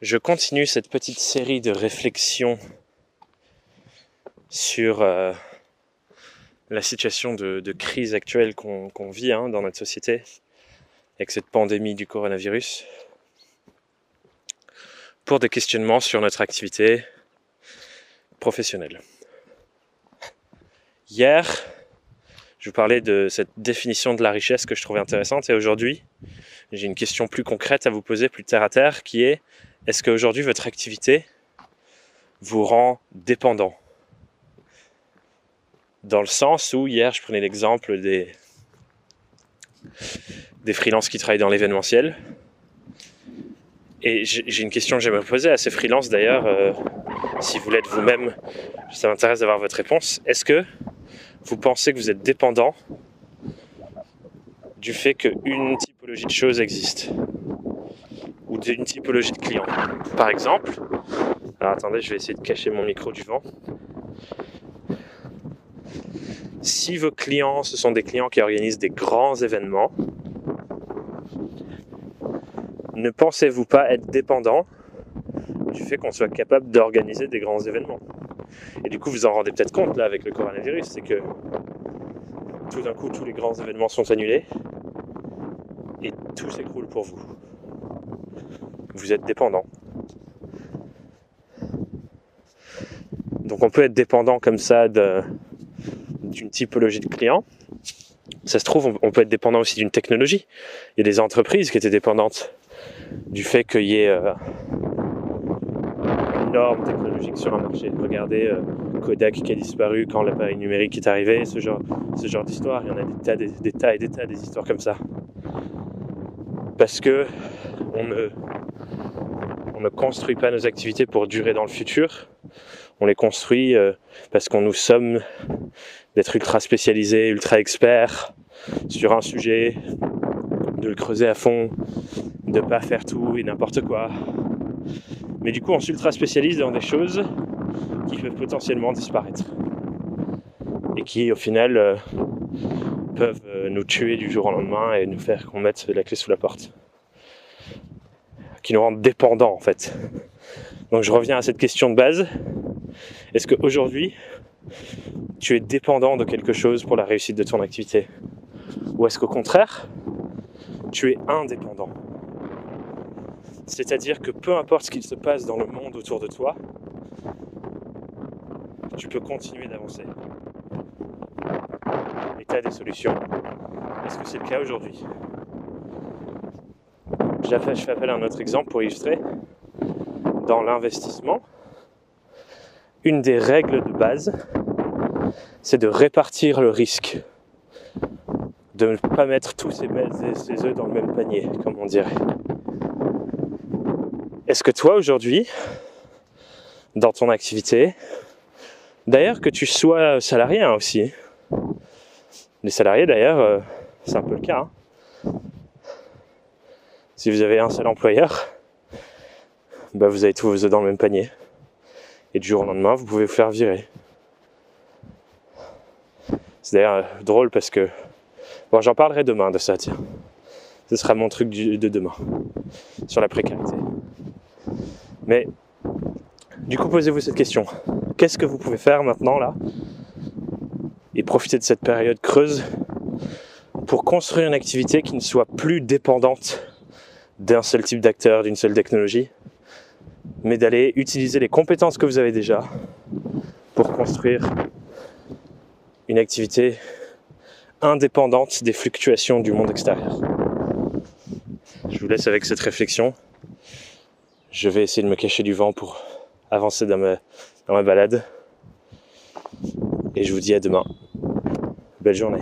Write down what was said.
je continue cette petite série de réflexions sur euh, la situation de, crise actuelle qu'on vit hein, dans notre société avec cette pandémie du coronavirus pour des questionnements sur notre activité professionnelle. Hier, je vous parlais de cette définition de la richesse que je trouvais intéressante et aujourd'hui, j'ai une question plus concrète à vous poser, plus terre à terre, qui est est-ce qu'aujourd'hui votre activité vous rend dépendant? Dans le sens où hier je prenais l'exemple des, des freelances qui travaillent dans l'événementiel. Et j'ai une question que j'aimerais poser à ces freelances d'ailleurs, euh, si vous l'êtes vous-même, ça m'intéresse d'avoir votre réponse. Est-ce que vous pensez que vous êtes dépendant du fait qu'une typologie de choses existe? Ou d'une typologie de clients. Par exemple, alors attendez, je vais essayer de cacher mon micro du vent. Si vos clients, ce sont des clients qui organisent des grands événements, ne pensez-vous pas être dépendant du fait qu'on soit capable d'organiser des grands événements? Et du coup, vous en rendez peut-être compte là avec le coronavirus, c'est que tout d'un coup, tous les grands événements sont annulés et tout s'écroule pour vous vous êtes dépendant. Donc on peut être dépendant comme ça d'une typologie de client. Ça se trouve, on peut être dépendant aussi d'une technologie. Il y a des entreprises qui étaient dépendantes du fait qu'il y ait euh, une norme technologique sur un marché. Regardez euh, Kodak qui a disparu quand l'appareil numérique est arrivé, ce genre, ce genre d'histoire. Il y en a des tas, des tas et des tas des histoires comme ça. Parce que on ne on ne construit pas nos activités pour durer dans le futur. On les construit euh, parce qu'on nous sommes d'être ultra spécialisés, ultra experts sur un sujet, de le creuser à fond, de pas faire tout et n'importe quoi. Mais du coup, on s'ultra spécialise dans des choses qui peuvent potentiellement disparaître et qui, au final, euh, peuvent euh, nous tuer du jour au lendemain et nous faire qu'on mette la clé sous la porte qui nous rendent dépendants en fait. Donc je reviens à cette question de base. Est-ce qu'aujourd'hui, tu es dépendant de quelque chose pour la réussite de ton activité? Ou est-ce qu'au contraire, tu es indépendant? C'est-à-dire que peu importe ce qu'il se passe dans le monde autour de toi, tu peux continuer d'avancer. Des solutions. Est-ce que c'est le cas aujourd'hui? Je fais appel à un autre exemple pour illustrer. Dans l'investissement, une des règles de base, c'est de répartir le risque. De ne pas mettre tous ses, ses œufs dans le même panier, comme on dirait. Est-ce que toi, aujourd'hui, dans ton activité, d'ailleurs que tu sois salarié hein, aussi, les salariés d'ailleurs, euh, c'est un peu le cas, hein, si vous avez un seul employeur, bah vous avez tous vos œufs dans le même panier. Et du jour au lendemain, vous pouvez vous faire virer. C'est d'ailleurs euh, drôle parce que. Bon, j'en parlerai demain de ça, tiens. Ce sera mon truc de demain. Sur la précarité. Mais, du coup, posez-vous cette question. Qu'est-ce que vous pouvez faire maintenant, là Et profiter de cette période creuse pour construire une activité qui ne soit plus dépendante d'un seul type d'acteur, d'une seule technologie, mais d'aller utiliser les compétences que vous avez déjà pour construire une activité indépendante des fluctuations du monde extérieur. Je vous laisse avec cette réflexion. Je vais essayer de me cacher du vent pour avancer dans ma, dans ma balade. Et je vous dis à demain. Belle journée.